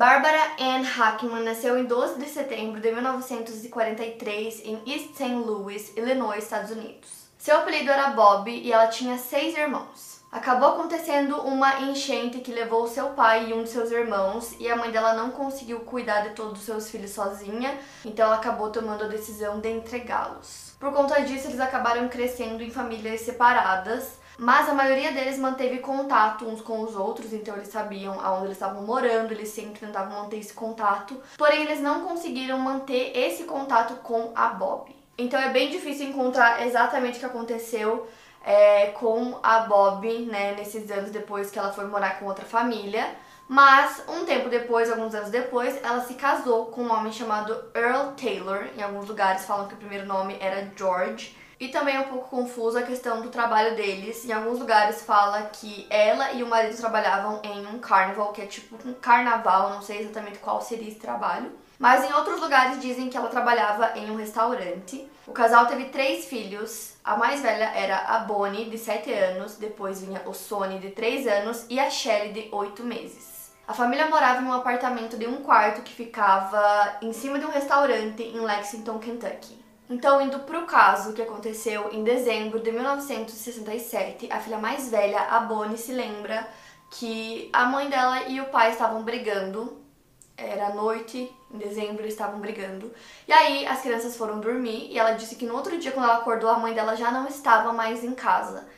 Barbara Ann Hackman nasceu em 12 de setembro de 1943 em East St. Louis, Illinois, Estados Unidos. Seu apelido era Bob e ela tinha seis irmãos. Acabou acontecendo uma enchente que levou seu pai e um de seus irmãos, e a mãe dela não conseguiu cuidar de todos os seus filhos sozinha, então ela acabou tomando a decisão de entregá-los. Por conta disso, eles acabaram crescendo em famílias separadas, mas a maioria deles manteve contato uns com os outros, então eles sabiam aonde eles estavam morando, eles sempre tentavam manter esse contato, porém eles não conseguiram manter esse contato com a Bob. Então é bem difícil encontrar exatamente o que aconteceu é, com a Bob, né, nesses anos depois que ela foi morar com outra família. Mas um tempo depois, alguns anos depois, ela se casou com um homem chamado Earl Taylor. Em alguns lugares falam que o primeiro nome era George. E também é um pouco confuso a questão do trabalho deles. Em alguns lugares fala que ela e o marido trabalhavam em um carnival, que é tipo um carnaval, não sei exatamente qual seria esse trabalho. Mas em outros lugares dizem que ela trabalhava em um restaurante. O casal teve três filhos. A mais velha era a Bonnie, de 7 anos, depois vinha o Sony, de 3 anos, e a Shelly, de 8 meses. A família morava em um apartamento de um quarto que ficava em cima de um restaurante em Lexington, Kentucky. Então, indo para o caso que aconteceu em dezembro de 1967, a filha mais velha, a Bonnie, se lembra que a mãe dela e o pai estavam brigando. Era noite, em dezembro, eles estavam brigando. E aí as crianças foram dormir e ela disse que no outro dia, quando ela acordou, a mãe dela já não estava mais em casa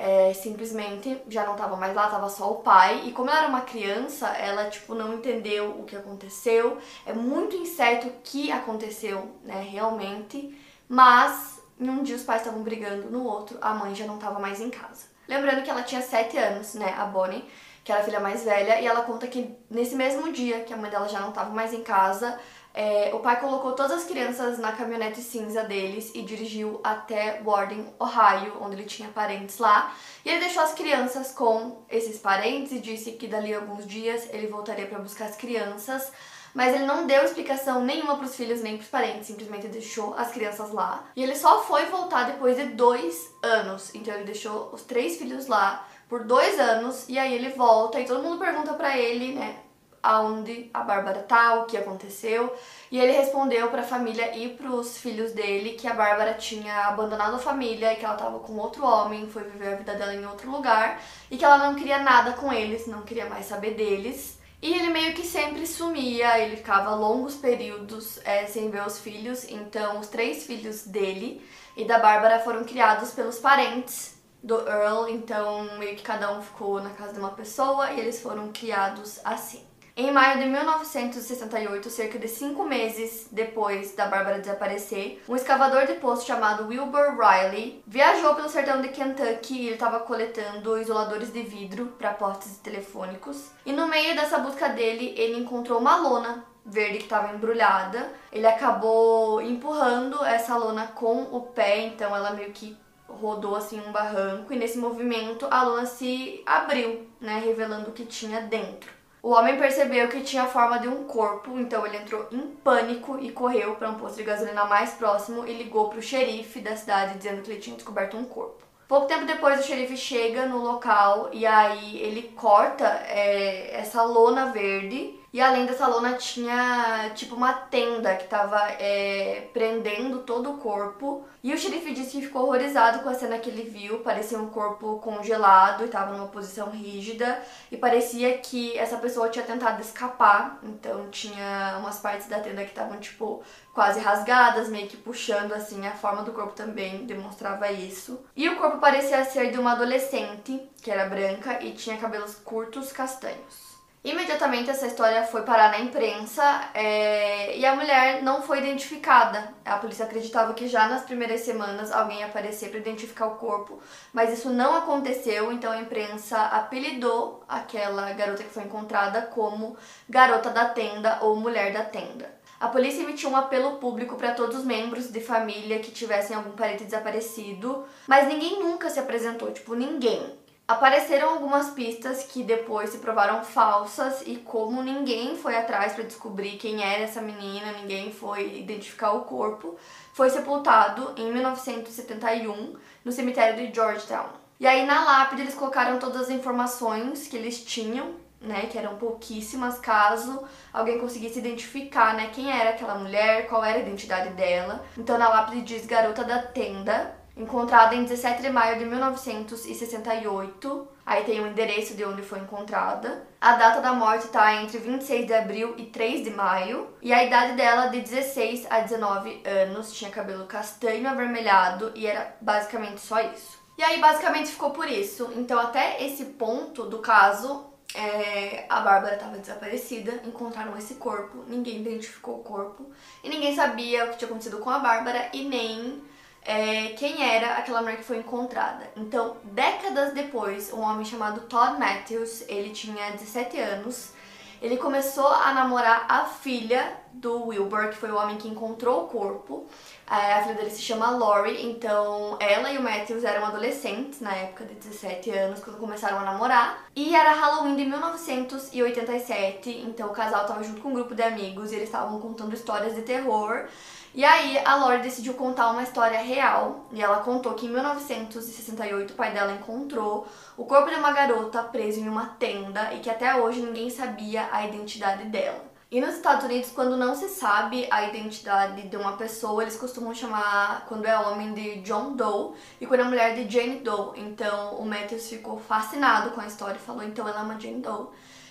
é, simplesmente já não tava mais lá, tava só o pai. E como ela era uma criança, ela, tipo, não entendeu o que aconteceu. É muito incerto o que aconteceu, né, realmente. Mas, em um dia os pais estavam brigando, no outro a mãe já não tava mais em casa. Lembrando que ela tinha 7 anos, né, a Bonnie, que era a filha mais velha, e ela conta que nesse mesmo dia que a mãe dela já não tava mais em casa, é, o pai colocou todas as crianças na caminhonete cinza deles e dirigiu até Warden, Ohio, onde ele tinha parentes lá. E ele deixou as crianças com esses parentes e disse que dali a alguns dias ele voltaria para buscar as crianças. Mas ele não deu explicação nenhuma para os filhos nem para os parentes, simplesmente deixou as crianças lá. E ele só foi voltar depois de dois anos. Então ele deixou os três filhos lá por dois anos e aí ele volta e todo mundo pergunta para ele, né? Aonde a Bárbara tá, o que aconteceu. E ele respondeu para a família e para os filhos dele que a Bárbara tinha abandonado a família e que ela estava com outro homem, foi viver a vida dela em outro lugar e que ela não queria nada com eles, não queria mais saber deles. E ele meio que sempre sumia, ele ficava longos períodos é, sem ver os filhos. Então, os três filhos dele e da Bárbara foram criados pelos parentes do Earl. Então, meio que cada um ficou na casa de uma pessoa e eles foram criados assim. Em maio de 1968, cerca de cinco meses depois da Bárbara desaparecer, um escavador de poço chamado Wilbur Riley viajou pelo sertão de Kentucky e ele estava coletando isoladores de vidro para postes telefônicos. E no meio dessa busca dele, ele encontrou uma lona verde que estava embrulhada. Ele acabou empurrando essa lona com o pé, então ela meio que rodou assim um barranco e nesse movimento a lona se abriu, né, revelando o que tinha dentro. O homem percebeu que tinha a forma de um corpo, então ele entrou em pânico e correu para um posto de gasolina mais próximo e ligou para o xerife da cidade dizendo que ele tinha descoberto um corpo. Pouco tempo depois, o xerife chega no local e aí ele corta é, essa lona verde e além dessa lona tinha tipo uma tenda que tava é, prendendo todo o corpo. E o xerife disse que ficou horrorizado com a cena que ele viu. Parecia um corpo congelado e tava numa posição rígida. E parecia que essa pessoa tinha tentado escapar. Então tinha umas partes da tenda que estavam tipo quase rasgadas, meio que puxando assim. A forma do corpo também demonstrava isso. E o corpo parecia ser de uma adolescente, que era branca e tinha cabelos curtos castanhos. Imediatamente essa história foi parar na imprensa é, e a mulher não foi identificada. A polícia acreditava que já nas primeiras semanas alguém ia aparecer para identificar o corpo, mas isso não aconteceu, então a imprensa apelidou aquela garota que foi encontrada como garota da tenda ou mulher da tenda. a polícia emitiu um apelo público para todos os membros de família que tivessem algum parente desaparecido, mas ninguém nunca se apresentou, tipo, ninguém. Apareceram algumas pistas que depois se provaram falsas e como ninguém foi atrás para descobrir quem era essa menina, ninguém foi identificar o corpo, foi sepultado em 1971 no cemitério de Georgetown. E aí na lápide eles colocaram todas as informações que eles tinham, né, que eram pouquíssimas, caso alguém conseguisse identificar, né, quem era aquela mulher, qual era a identidade dela. Então na lápide diz garota da tenda, encontrada em 17 de maio de 1968. Aí tem o endereço de onde foi encontrada. A data da morte está entre 26 de abril e 3 de maio. E a idade dela de 16 a 19 anos, tinha cabelo castanho avermelhado e era basicamente só isso. E aí basicamente ficou por isso. Então até esse ponto do caso, é, a Bárbara estava desaparecida, encontraram esse corpo, ninguém identificou o corpo e ninguém sabia o que tinha acontecido com a Bárbara e nem é, quem era aquela mulher que foi encontrada. Então, décadas depois, um homem chamado Todd Matthews, ele tinha 17 anos, ele começou a namorar a filha do Wilbur, que foi o homem que encontrou o corpo. A filha dele se chama Lori, então ela e o Matthews eram adolescentes na época de 17 anos, quando começaram a namorar. E era Halloween de 1987, então o casal estava junto com um grupo de amigos e eles estavam contando histórias de terror. E aí a Lori decidiu contar uma história real e ela contou que em 1968 o pai dela encontrou o corpo de uma garota preso em uma tenda e que até hoje ninguém sabia a identidade dela. E nos Estados Unidos, quando não se sabe a identidade de uma pessoa, eles costumam chamar, quando é homem, de John Doe e quando é mulher, de Jane Doe. Então o Matthews ficou fascinado com a história e falou: então ela é uma Jane Doe.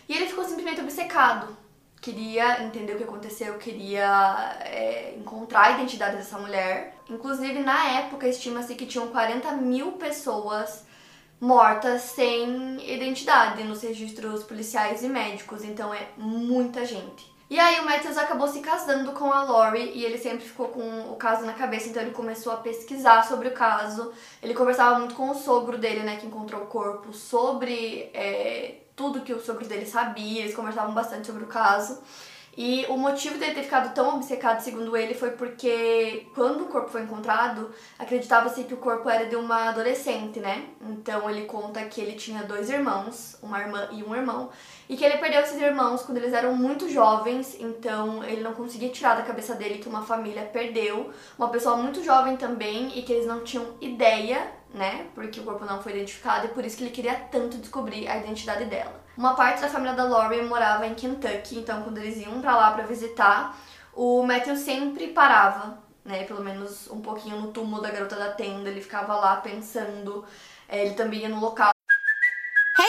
E ele ficou simplesmente obcecado queria entender o que aconteceu, queria é, encontrar a identidade dessa mulher. Inclusive, na época, estima-se que tinham 40 mil pessoas mortas sem identidade nos registros policiais e médicos, então é muita gente. E aí o Matthews acabou se casando com a Lori e ele sempre ficou com o caso na cabeça, então ele começou a pesquisar sobre o caso. Ele conversava muito com o sogro dele, né, que encontrou o corpo, sobre é, tudo que o sogro dele sabia, eles conversavam bastante sobre o caso. E o motivo dele ter ficado tão obcecado, segundo ele, foi porque quando o corpo foi encontrado, acreditava-se que o corpo era de uma adolescente, né? Então ele conta que ele tinha dois irmãos, uma irmã e um irmão, e que ele perdeu esses irmãos quando eles eram muito jovens, então ele não conseguia tirar da cabeça dele que uma família perdeu uma pessoa muito jovem também e que eles não tinham ideia né? Porque o corpo não foi identificado e por isso que ele queria tanto descobrir a identidade dela. Uma parte da família da Laurie morava em Kentucky, então quando eles iam para lá para visitar, o Matthew sempre parava, né? Pelo menos um pouquinho no túmulo da garota da tenda, ele ficava lá pensando. É, ele também ia no local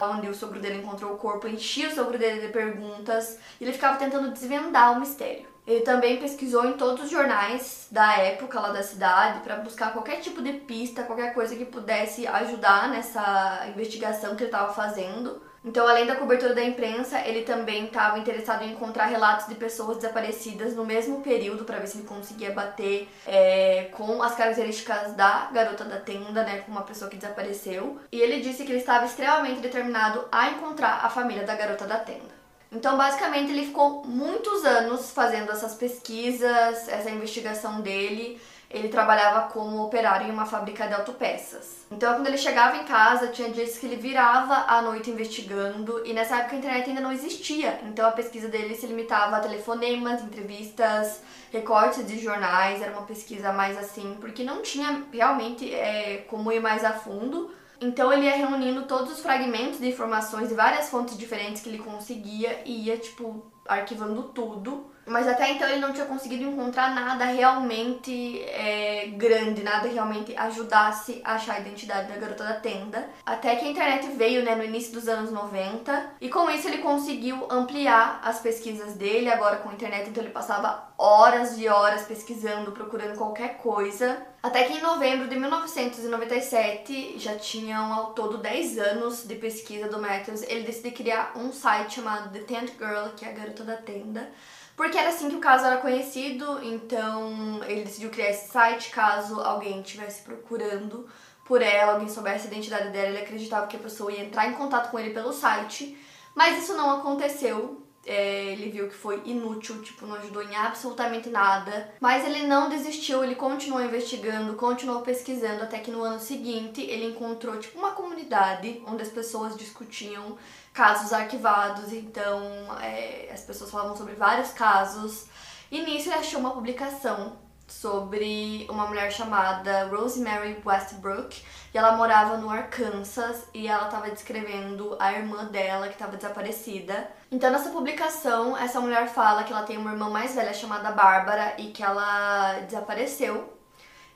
Onde o sogro dele encontrou o corpo, enchia o sogro dele de perguntas e ele ficava tentando desvendar o mistério. Ele também pesquisou em todos os jornais da época lá da cidade para buscar qualquer tipo de pista, qualquer coisa que pudesse ajudar nessa investigação que ele estava fazendo. Então, além da cobertura da imprensa, ele também estava interessado em encontrar relatos de pessoas desaparecidas no mesmo período para ver se ele conseguia bater é, com as características da garota da tenda, né, com uma pessoa que desapareceu. E ele disse que ele estava extremamente determinado a encontrar a família da garota da tenda. Então, basicamente, ele ficou muitos anos fazendo essas pesquisas, essa investigação dele ele trabalhava como operário em uma fábrica de autopeças. Então, quando ele chegava em casa, tinha dias que ele virava à noite investigando, e nessa época a internet ainda não existia. Então, a pesquisa dele se limitava a telefonemas, entrevistas, recortes de jornais, era uma pesquisa mais assim, porque não tinha realmente é, como ir mais a fundo. Então ele ia reunindo todos os fragmentos de informações de várias fontes diferentes que ele conseguia e ia, tipo, arquivando tudo Mas até então ele não tinha conseguido encontrar nada realmente é, grande, nada realmente ajudasse a achar a identidade da garota da tenda. Até que a internet veio né, no início dos anos 90 e com isso ele conseguiu ampliar as pesquisas dele, agora com a internet, então ele passava horas e horas pesquisando, procurando qualquer coisa. Até que em novembro de 1997, já tinham ao todo 10 anos de pesquisa do Matthews, ele decidiu criar um site chamado The Tent Girl, que é a garota da tenda porque era assim que o caso era conhecido, então ele decidiu criar esse site caso alguém estivesse procurando por ela, alguém soubesse a identidade dela, ele acreditava que a pessoa ia entrar em contato com ele pelo site, mas isso não aconteceu. É, ele viu que foi inútil, tipo, não ajudou em absolutamente nada. Mas ele não desistiu, ele continuou investigando, continuou pesquisando, até que no ano seguinte ele encontrou, tipo, uma comunidade onde as pessoas discutiam casos arquivados, então é, as pessoas falavam sobre vários casos. E nisso ele achou uma publicação sobre uma mulher chamada Rosemary Westbrook e ela morava no Arkansas e ela estava descrevendo a irmã dela que estava desaparecida. Então nessa publicação essa mulher fala que ela tem uma irmã mais velha chamada Bárbara e que ela desapareceu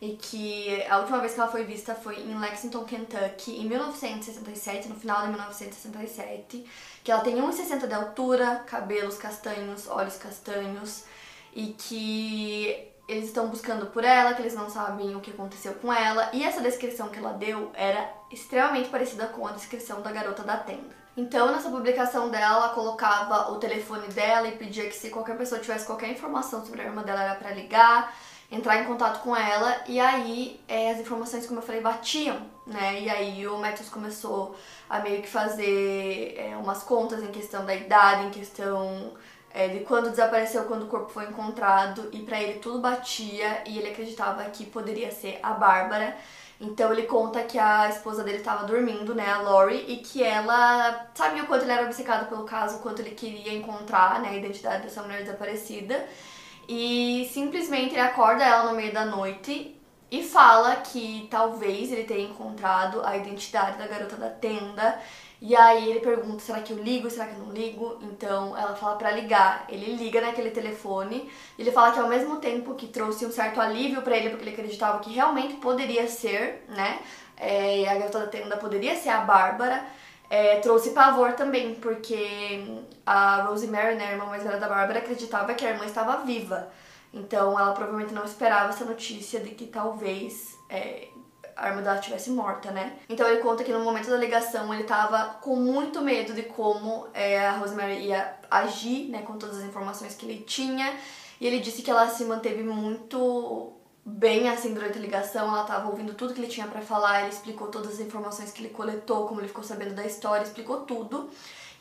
e que a última vez que ela foi vista foi em Lexington, Kentucky, em 1967, no final de 1967, que ela tem 1,60 de altura, cabelos castanhos, olhos castanhos, e que eles estão buscando por ela, que eles não sabem o que aconteceu com ela, e essa descrição que ela deu era extremamente parecida com a descrição da garota da tenda. Então, nessa publicação dela, ela colocava o telefone dela e pedia que se qualquer pessoa tivesse qualquer informação sobre a irmã dela era para ligar, entrar em contato com ela e aí é, as informações, como eu falei, batiam, né? E aí o Matthews começou a meio que fazer é, umas contas em questão da idade, em questão de quando desapareceu, quando o corpo foi encontrado e para ele tudo batia e ele acreditava que poderia ser a Bárbara. Então ele conta que a esposa dele estava dormindo, né, a Lori, e que ela sabia o quanto ele era obcecado pelo caso, o quanto ele queria encontrar, né, a identidade dessa mulher desaparecida. E simplesmente ele acorda ela no meio da noite e fala que talvez ele tenha encontrado a identidade da garota da tenda. E aí ele pergunta: será que eu ligo? Será que eu não ligo? Então ela fala para ligar. Ele liga naquele telefone. Ele fala que ao mesmo tempo que trouxe um certo alívio para ele, porque ele acreditava que realmente poderia ser, né? É, a garota da tenda poderia ser a Bárbara é, trouxe pavor também, porque a Rosemary, né, a irmã mais velha da Bárbara, acreditava que a irmã estava viva. Então ela provavelmente não esperava essa notícia de que talvez é, a irmã dela estivesse morta, né? Então ele conta que no momento da ligação ele estava com muito medo de como é, a Rosemary ia agir, né, com todas as informações que ele tinha. E ele disse que ela se manteve muito bem assim durante a ligação, ela estava ouvindo tudo que ele tinha para falar, ele explicou todas as informações que ele coletou, como ele ficou sabendo da história, explicou tudo.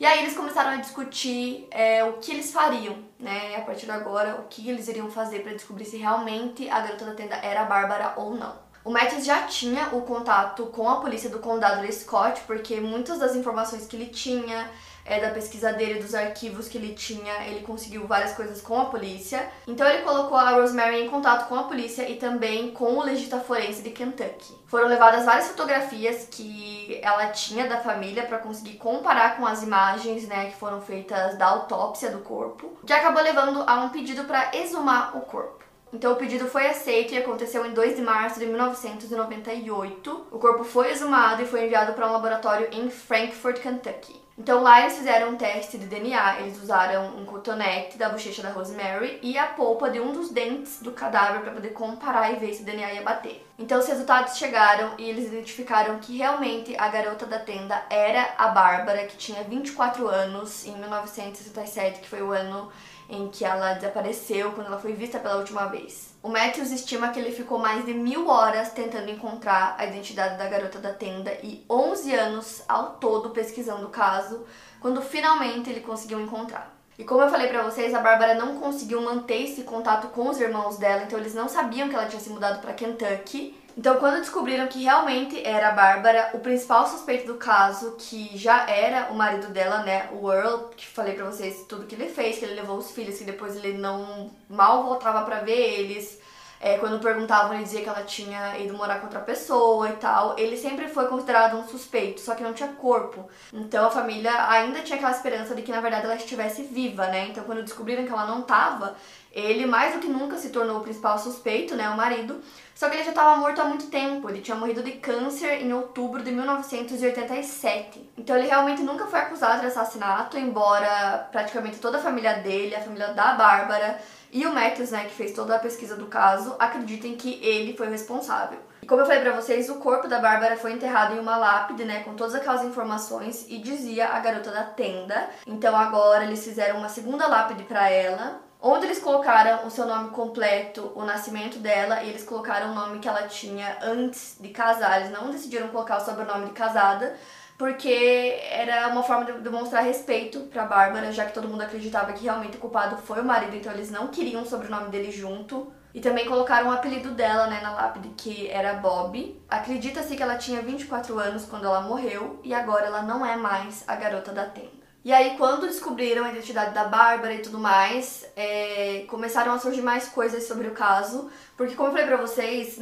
E aí eles começaram a discutir é, o que eles fariam, né? A partir de agora, o que eles iriam fazer para descobrir se realmente a garota da tenda era Bárbara ou não. O Matthews já tinha o contato com a polícia do condado de Scott, porque muitas das informações que ele tinha é, da pesquisa dele, dos arquivos que ele tinha, ele conseguiu várias coisas com a polícia. Então ele colocou a Rosemary em contato com a polícia e também com o legista forense de Kentucky. Foram levadas várias fotografias que ela tinha da família para conseguir comparar com as imagens, né, que foram feitas da autópsia do corpo, que acabou levando a um pedido para exumar o corpo. Então o pedido foi aceito e aconteceu em 2 de março de 1998. O corpo foi exumado e foi enviado para um laboratório em Frankfort, Kentucky. Então lá eles fizeram um teste de DNA, eles usaram um cotonete da bochecha da Rosemary e a polpa de um dos dentes do cadáver para poder comparar e ver se o DNA ia bater. Então os resultados chegaram e eles identificaram que realmente a garota da tenda era a Bárbara, que tinha 24 anos em 1967, que foi o ano em que ela desapareceu quando ela foi vista pela última vez. O Matthews estima que ele ficou mais de mil horas tentando encontrar a identidade da garota da tenda e 11 anos ao todo pesquisando o caso, quando finalmente ele conseguiu encontrar. E como eu falei para vocês, a Bárbara não conseguiu manter esse contato com os irmãos dela, então eles não sabiam que ela tinha se mudado para Kentucky então, quando descobriram que realmente era a Bárbara, o principal suspeito do caso, que já era o marido dela, né, o Earl, que falei pra vocês tudo que ele fez, que ele levou os filhos, que depois ele não mal voltava para ver eles, É, quando perguntavam, ele dizia que ela tinha ido morar com outra pessoa e tal. Ele sempre foi considerado um suspeito, só que não tinha corpo. Então a família ainda tinha aquela esperança de que na verdade ela estivesse viva, né? Então quando descobriram que ela não tava, ele mais do que nunca se tornou o principal suspeito, né, o marido. Só que ele já estava morto há muito tempo. Ele tinha morrido de câncer em outubro de 1987. Então ele realmente nunca foi acusado de assassinato, embora praticamente toda a família dele, a família da Bárbara e o Matthews, né, que fez toda a pesquisa do caso, acreditem que ele foi o responsável. E como eu falei pra vocês, o corpo da Bárbara foi enterrado em uma lápide, né, com todas aquelas informações e dizia a garota da tenda. Então agora eles fizeram uma segunda lápide para ela, onde eles colocaram o seu nome completo, o nascimento dela, e eles colocaram o nome que ela tinha antes de casar. Eles não decidiram colocar o sobrenome de casada, porque era uma forma de demonstrar respeito pra Bárbara, já que todo mundo acreditava que realmente o culpado foi o marido, então eles não queriam o sobrenome dele junto. E também colocaram o apelido dela, né, na lápide, que era Bob. Acredita-se que ela tinha 24 anos quando ela morreu, e agora ela não é mais a garota da tenda. E aí, quando descobriram a identidade da Bárbara e tudo mais, é, começaram a surgir mais coisas sobre o caso. Porque, como eu falei pra vocês,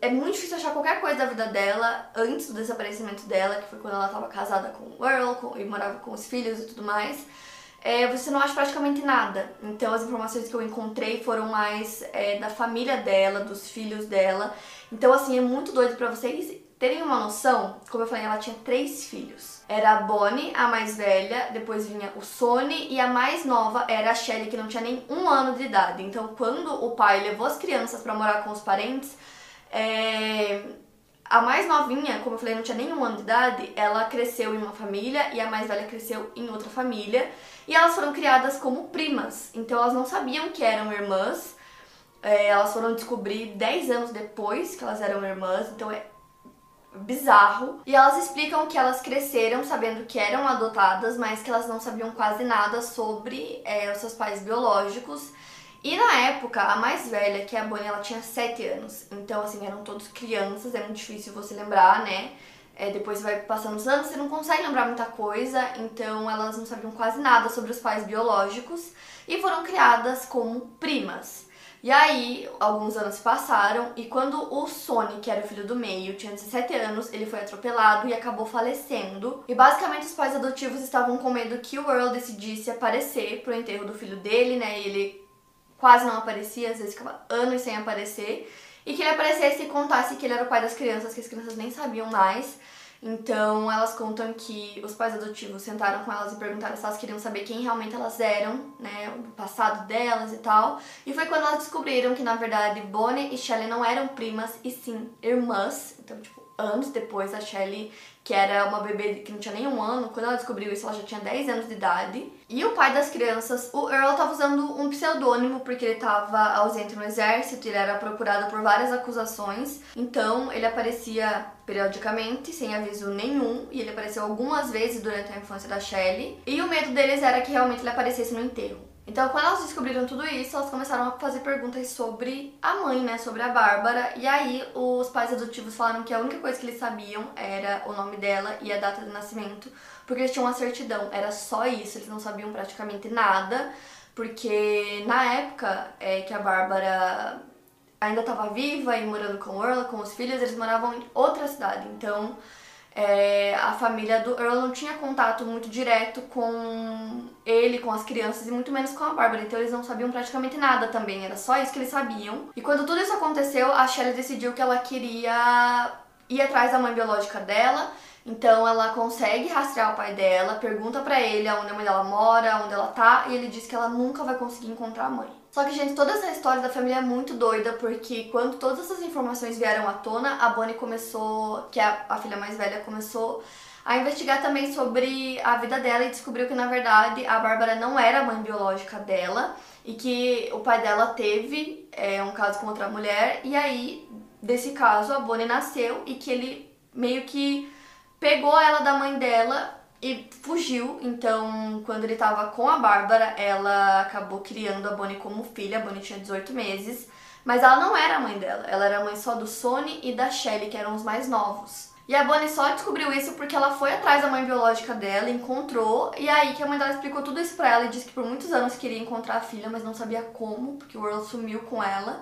é muito difícil achar qualquer coisa da vida dela antes do desaparecimento dela, que foi quando ela estava casada com o Earl com, e morava com os filhos e tudo mais. É, você não acha praticamente nada. Então, as informações que eu encontrei foram mais é, da família dela, dos filhos dela. Então, assim, é muito doido pra vocês terem uma noção. Como eu falei, ela tinha três filhos era a Bonnie, a mais velha, depois vinha o Sony e a mais nova era a Shelly, que não tinha nem um ano de idade. Então, quando o pai levou as crianças para morar com os parentes, é... a mais novinha, como eu falei, não tinha nem um ano de idade, ela cresceu em uma família e a mais velha cresceu em outra família. E elas foram criadas como primas, então elas não sabiam que eram irmãs. É, elas foram descobrir 10 anos depois que elas eram irmãs, então é bizarro. E elas explicam que elas cresceram sabendo que eram adotadas, mas que elas não sabiam quase nada sobre é, os seus pais biológicos. E na época, a mais velha, que é a Bonnie, ela tinha 7 anos. Então, assim, eram todos crianças, é muito difícil você lembrar, né? É, depois vai passando os anos, você não consegue lembrar muita coisa, então elas não sabiam quase nada sobre os pais biológicos e foram criadas como primas. E aí, alguns anos se passaram e quando o Sony, que era o filho do meio, tinha 17 anos, ele foi atropelado e acabou falecendo. E basicamente os pais adotivos estavam com medo que o Earl decidisse aparecer pro enterro do filho dele, né? E ele quase não aparecia, às vezes ficava anos sem aparecer. E que ele aparecesse e contasse que ele era o pai das crianças, que as crianças nem sabiam mais. Então elas contam que os pais adotivos sentaram com elas e perguntaram se elas queriam saber quem realmente elas eram, né, o passado delas e tal. E foi quando elas descobriram que na verdade Bonnie e Shelley não eram primas e sim irmãs. Então, tipo, anos depois a Shelley que era uma bebê que não tinha nem um ano, quando ela descobriu isso, ela já tinha 10 anos de idade. E o pai das crianças, o Earl, estava usando um pseudônimo porque ele estava ausente no exército, ele era procurado por várias acusações. Então, ele aparecia periodicamente, sem aviso nenhum, e ele apareceu algumas vezes durante a infância da Shelley. E o medo deles era que realmente ele aparecesse no enterro. Então, quando elas descobriram tudo isso, elas começaram a fazer perguntas sobre a mãe, né? Sobre a Bárbara. E aí, os pais adotivos falaram que a única coisa que eles sabiam era o nome dela e a data de nascimento, porque eles tinham uma certidão. Era só isso, eles não sabiam praticamente nada, porque na época é, que a Bárbara ainda estava viva e morando com o Earl, com os filhos, eles moravam em outra cidade. Então, é, a família do Earl não tinha contato muito direto com ele, com as crianças e muito menos com a Bárbara, então eles não sabiam praticamente nada também, era só isso que eles sabiam. E quando tudo isso aconteceu, a Shelley decidiu que ela queria ir atrás da mãe biológica dela, então ela consegue rastrear o pai dela, pergunta para ele aonde a mãe dela mora, onde ela tá, e ele diz que ela nunca vai conseguir encontrar a mãe. Só que, gente, toda essa história da família é muito doida, porque quando todas essas informações vieram à tona, a Bonnie começou, que é a, filha mais velha, começou a investigar também sobre a vida dela e descobriu que, na verdade, a Bárbara não era a mãe biológica dela e que o pai dela teve é, um caso com outra mulher, e aí, desse caso, a Bonnie nasceu e que ele meio que pegou ela da mãe dela e fugiu. Então, quando ele tava com a Bárbara, ela acabou criando a Bonnie como filha. A Bonnie tinha 18 meses, mas ela não era a mãe dela. Ela era a mãe só do Sony e da Shelly, que eram os mais novos. E a Bonnie só descobriu isso porque ela foi atrás da mãe biológica dela, encontrou, e aí que a mãe dela explicou tudo isso pra ela e disse que por muitos anos queria encontrar a filha, mas não sabia como, porque o Earl sumiu com ela.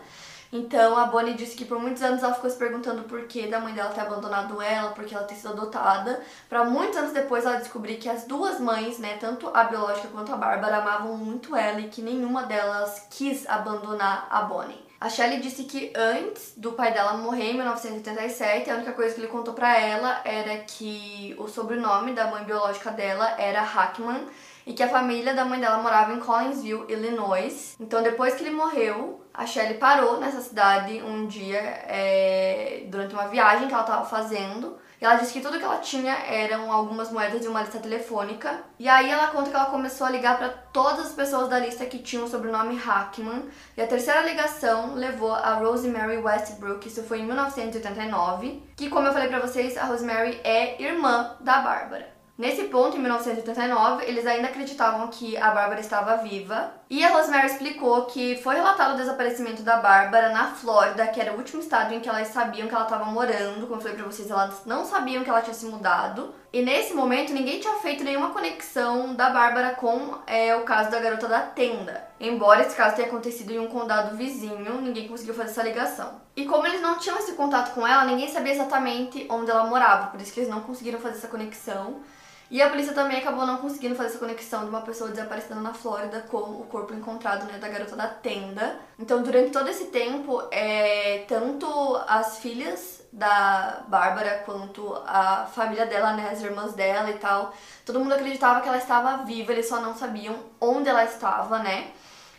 Então a Bonnie disse que por muitos anos ela ficou se perguntando por que da mãe dela ter abandonado ela, porque ela ter sido adotada. Para muitos anos depois ela descobrir que as duas mães, né, tanto a biológica quanto a Bárbara, amavam muito ela e que nenhuma delas quis abandonar a Bonnie. A Shelley disse que antes do pai dela morrer, em 1987, a única coisa que ele contou para ela era que o sobrenome da mãe biológica dela era Hackman e que a família da mãe dela morava em Collinsville, Illinois. Então, depois que ele morreu, a Shelley parou nessa cidade um dia é, durante uma viagem que ela estava fazendo. E ela disse que tudo que ela tinha eram algumas moedas de uma lista telefônica. E aí ela conta que ela começou a ligar para todas as pessoas da lista que tinham o sobrenome Hackman. E a terceira ligação levou a Rosemary Westbrook, isso foi em 1989. Que, como eu falei para vocês, a Rosemary é irmã da Bárbara. Nesse ponto, em 1989, eles ainda acreditavam que a Bárbara estava viva. E a Rosemary explicou que foi relatado o desaparecimento da Bárbara na Flórida, que era o último estado em que elas sabiam que ela estava morando. Como eu falei pra vocês, elas não sabiam que ela tinha se mudado. E nesse momento, ninguém tinha feito nenhuma conexão da Bárbara com é, o caso da garota da tenda. Embora esse caso tenha acontecido em um condado vizinho, ninguém conseguiu fazer essa ligação. E como eles não tinham esse contato com ela, ninguém sabia exatamente onde ela morava, por isso que eles não conseguiram fazer essa conexão. E a polícia também acabou não conseguindo fazer essa conexão de uma pessoa desaparecida na Flórida com o corpo encontrado né, da garota da tenda. Então, durante todo esse tempo, é, tanto as filhas da Bárbara quanto a família dela, né, as irmãs dela e tal, todo mundo acreditava que ela estava viva, eles só não sabiam onde ela estava, né?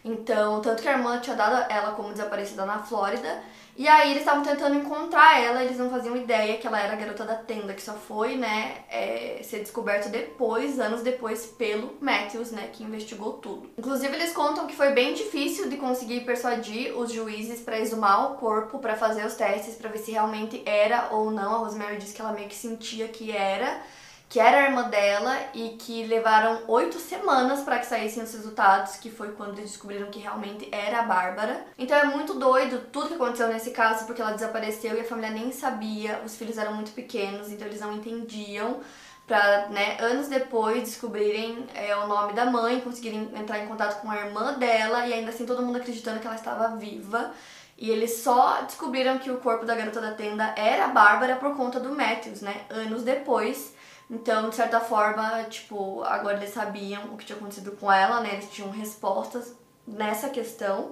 Então, tanto que a irmã tinha dado ela como desaparecida na Flórida e aí eles estavam tentando encontrar ela, eles não faziam ideia que ela era a garota da tenda, que só foi, né, é, ser descoberta depois, anos depois, pelo Matthews, né, que investigou tudo. Inclusive eles contam que foi bem difícil de conseguir persuadir os juízes para exumar o corpo, para fazer os testes, para ver se realmente era ou não. A Rosemary disse que ela meio que sentia que era que era a irmã dela e que levaram oito semanas para que saíssem os resultados, que foi quando eles descobriram que realmente era a Bárbara. Então é muito doido tudo que aconteceu nesse caso, porque ela desapareceu e a família nem sabia, os filhos eram muito pequenos, então eles não entendiam. Pra, né, anos depois descobrirem é, o nome da mãe, conseguirem entrar em contato com a irmã dela e ainda assim todo mundo acreditando que ela estava viva. E eles só descobriram que o corpo da garota da tenda era a Bárbara por conta do Matthews, né? Anos depois. Então, de certa forma, tipo, agora eles sabiam o que tinha acontecido com ela, né? Eles tinham respostas nessa questão.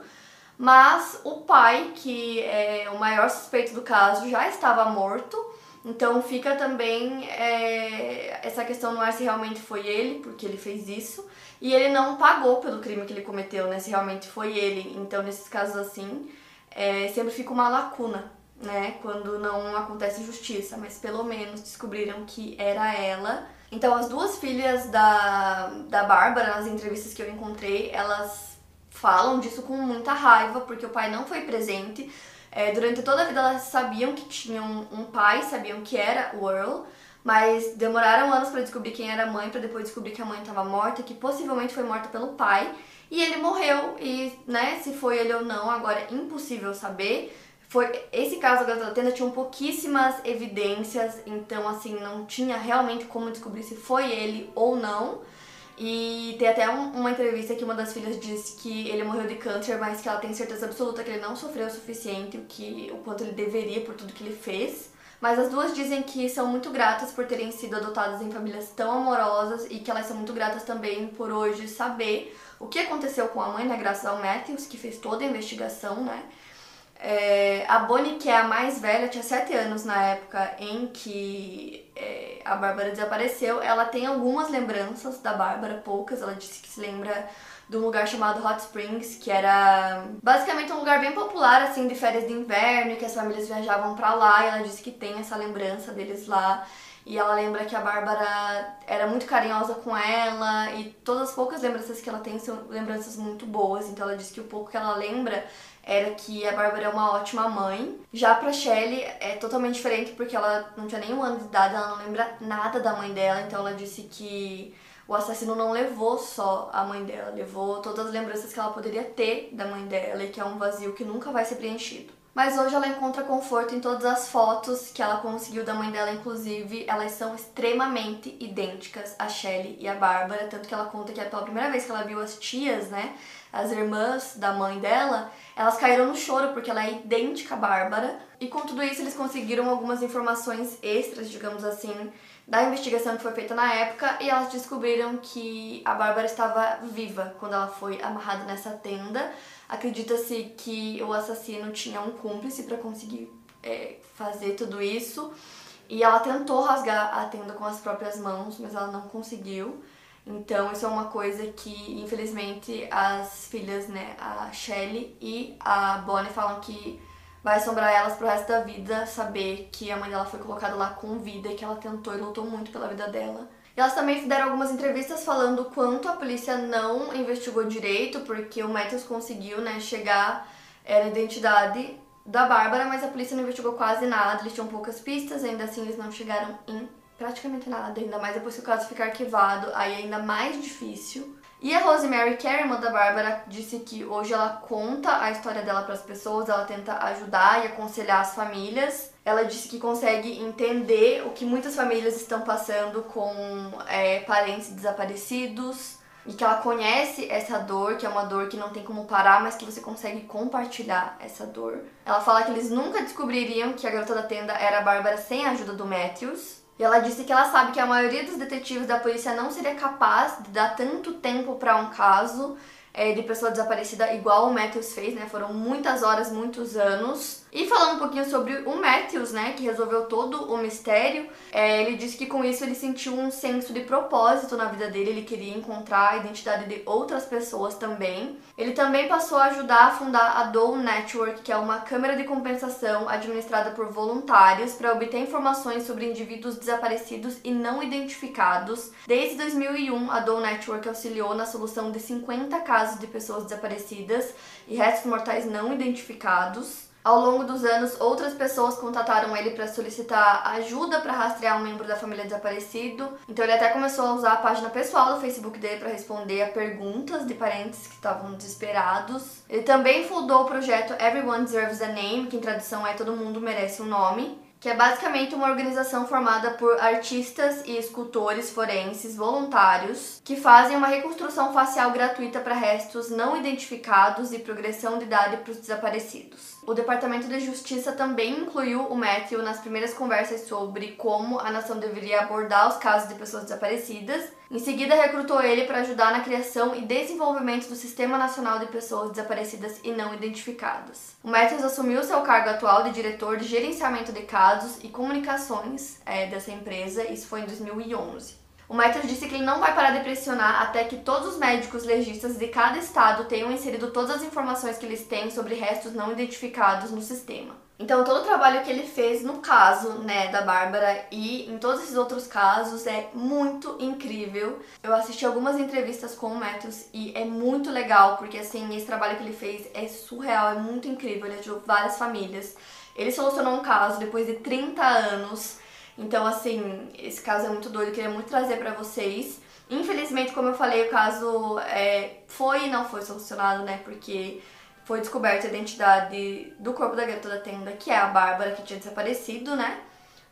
Mas o pai, que é o maior suspeito do caso, já estava morto. Então fica também é, essa questão no ar se realmente foi ele, porque ele fez isso. E ele não pagou pelo crime que ele cometeu, né? Se realmente foi ele. Então, nesses casos assim, é, sempre fica uma lacuna né, quando não acontece justiça, mas pelo menos descobriram que era ela. Então, as duas filhas da, da Bárbara, nas entrevistas que eu encontrei, elas falam disso com muita raiva, porque o pai não foi presente. É, durante toda a vida elas sabiam que tinham um pai, sabiam que era o Earl, mas demoraram anos para descobrir quem era a mãe, para depois descobrir que a mãe estava morta, que possivelmente foi morta pelo pai. E ele morreu, e né, se foi ele ou não, agora é impossível saber. Foi, esse caso da garota tenda tinha pouquíssimas evidências, então assim, não tinha realmente como descobrir se foi ele ou não. E tem até um, uma entrevista que uma das filhas disse que ele morreu de câncer, mas que ela tem certeza absoluta que ele não sofreu o suficiente, o, que, o quanto ele deveria por tudo que ele fez. Mas as duas dizem que são muito gratas por terem sido adotadas em famílias tão amorosas e que elas são muito gratas também por hoje saber o que aconteceu com a mãe, né, graças ao Matthews, que fez toda a investigação, né? É, a Bonnie, que é a mais velha, tinha 7 anos na época em que é, a Bárbara desapareceu. Ela tem algumas lembranças da Bárbara, poucas. Ela disse que se lembra de um lugar chamado Hot Springs, que era basicamente um lugar bem popular, assim, de férias de inverno, que as famílias viajavam para lá. E ela disse que tem essa lembrança deles lá. E ela lembra que a Bárbara era muito carinhosa com ela e todas as poucas lembranças que ela tem são lembranças muito boas. Então ela diz que o pouco que ela lembra era que a Bárbara é uma ótima mãe. Já pra Shelley é totalmente diferente porque ela não tinha nenhum ano de idade, ela não lembra nada da mãe dela, então ela disse que o assassino não levou só a mãe dela, levou todas as lembranças que ela poderia ter da mãe dela e que é um vazio que nunca vai ser preenchido. Mas hoje ela encontra conforto em todas as fotos que ela conseguiu da mãe dela, inclusive, elas são extremamente idênticas a Shelley e a Bárbara, tanto que ela conta que é pela primeira vez que ela viu as tias, né, as irmãs da mãe dela, elas caíram no choro porque ela é idêntica à Bárbara. E com tudo isso eles conseguiram algumas informações extras, digamos assim, da investigação que foi feita na época. E elas descobriram que a Bárbara estava viva quando ela foi amarrada nessa tenda. Acredita-se que o assassino tinha um cúmplice para conseguir é, fazer tudo isso e ela tentou rasgar a tenda com as próprias mãos, mas ela não conseguiu. Então, isso é uma coisa que, infelizmente, as filhas, né, a Shelley e a Bonnie falam que vai assombrar elas pro resto da vida saber que a mãe dela foi colocada lá com vida e que ela tentou e lutou muito pela vida dela. Elas também deram algumas entrevistas falando quanto a polícia não investigou direito, porque o Matthews conseguiu, né, chegar é, na identidade da Bárbara, mas a polícia não investigou quase nada, eles tinham poucas pistas, ainda assim eles não chegaram em praticamente nada, ainda mais depois que o caso ficar arquivado, aí é ainda mais difícil. E a Rosemary, a irmã da Bárbara, disse que hoje ela conta a história dela para as pessoas, ela tenta ajudar e aconselhar as famílias. Ela disse que consegue entender o que muitas famílias estão passando com é, parentes desaparecidos e que ela conhece essa dor, que é uma dor que não tem como parar, mas que você consegue compartilhar essa dor. Ela fala que eles nunca descobririam que a garota da tenda era a Bárbara sem a ajuda do Matthews. E ela disse que ela sabe que a maioria dos detetives da polícia não seria capaz de dar tanto tempo para um caso é, de pessoa desaparecida igual o Matthews fez, né? Foram muitas horas, muitos anos. E falando um pouquinho sobre o Matthews, né, que resolveu todo o mistério, é, ele disse que com isso ele sentiu um senso de propósito na vida dele, ele queria encontrar a identidade de outras pessoas também. Ele também passou a ajudar a fundar a Dole Network, que é uma câmara de compensação administrada por voluntários para obter informações sobre indivíduos desaparecidos e não identificados. Desde 2001, a Dole Network auxiliou na solução de 50 casos de pessoas desaparecidas e restos mortais não identificados. Ao longo dos anos, outras pessoas contataram ele para solicitar ajuda para rastrear um membro da família desaparecido. Então ele até começou a usar a página pessoal do Facebook dele para responder a perguntas de parentes que estavam desesperados. Ele também fundou o projeto Everyone Deserves a Name, que em tradução é Todo Mundo Merece um Nome que é basicamente uma organização formada por artistas e escultores forenses voluntários que fazem uma reconstrução facial gratuita para restos não identificados e progressão de idade para os desaparecidos. O Departamento de Justiça também incluiu o Matthew nas primeiras conversas sobre como a nação deveria abordar os casos de pessoas desaparecidas. Em seguida, recrutou ele para ajudar na criação e desenvolvimento do Sistema Nacional de Pessoas Desaparecidas e Não Identificadas. O Matthews assumiu seu cargo atual de diretor de gerenciamento de casos e comunicações é, dessa empresa, isso foi em 2011. O Matthews disse que ele não vai parar de pressionar até que todos os médicos legistas de cada estado tenham inserido todas as informações que eles têm sobre restos não identificados no sistema. Então, todo o trabalho que ele fez no caso, né, da Bárbara e em todos esses outros casos é muito incrível. Eu assisti algumas entrevistas com o Matthews e é muito legal, porque assim, esse trabalho que ele fez é surreal, é muito incrível. Ele ajudou várias famílias. Ele solucionou um caso depois de 30 anos então, assim, esse caso é muito doido, queria muito trazer para vocês. Infelizmente, como eu falei, o caso é, foi e não foi solucionado, né? Porque foi descoberta a identidade do corpo da garota da tenda, que é a Bárbara, que tinha desaparecido, né?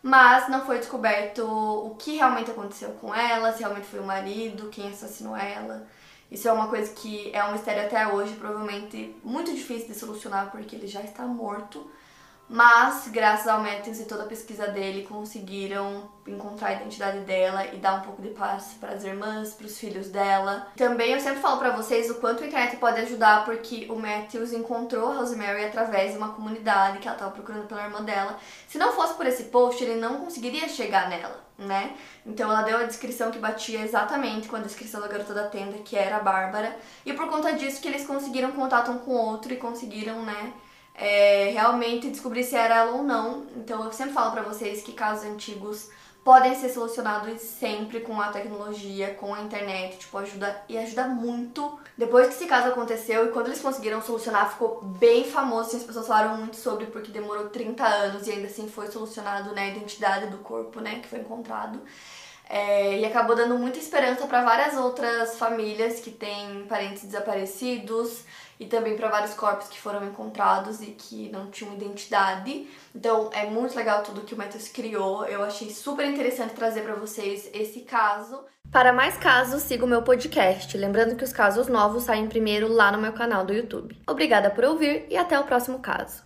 Mas não foi descoberto o que realmente aconteceu com ela, se realmente foi o marido, quem assassinou ela. Isso é uma coisa que é um mistério até hoje, provavelmente muito difícil de solucionar, porque ele já está morto. Mas, graças ao Matthews e toda a pesquisa dele, conseguiram encontrar a identidade dela e dar um pouco de paz para as irmãs, para os filhos dela. Também eu sempre falo para vocês o quanto a internet pode ajudar, porque o Matthews encontrou a Rosemary através de uma comunidade que ela estava procurando pela irmã dela. Se não fosse por esse post, ele não conseguiria chegar nela, né? Então ela deu a descrição que batia exatamente com a descrição da garota da tenda, que era a Bárbara. E por conta disso que eles conseguiram contato um com o outro e conseguiram, né? É, realmente descobrir se era ela ou não. Então eu sempre falo para vocês que casos antigos podem ser solucionados sempre com a tecnologia, com a internet, tipo, ajuda e ajuda muito. Depois que esse caso aconteceu e quando eles conseguiram solucionar, ficou bem famoso, assim, as pessoas falaram muito sobre porque demorou 30 anos e ainda assim foi solucionado, né, a identidade do corpo, né, que foi encontrado. É, e acabou dando muita esperança para várias outras famílias que têm parentes desaparecidos e também para vários corpos que foram encontrados e que não tinham identidade. Então é muito legal tudo que o Matheus criou. Eu achei super interessante trazer para vocês esse caso. Para mais casos, siga o meu podcast. Lembrando que os casos novos saem primeiro lá no meu canal do YouTube. Obrigada por ouvir e até o próximo caso.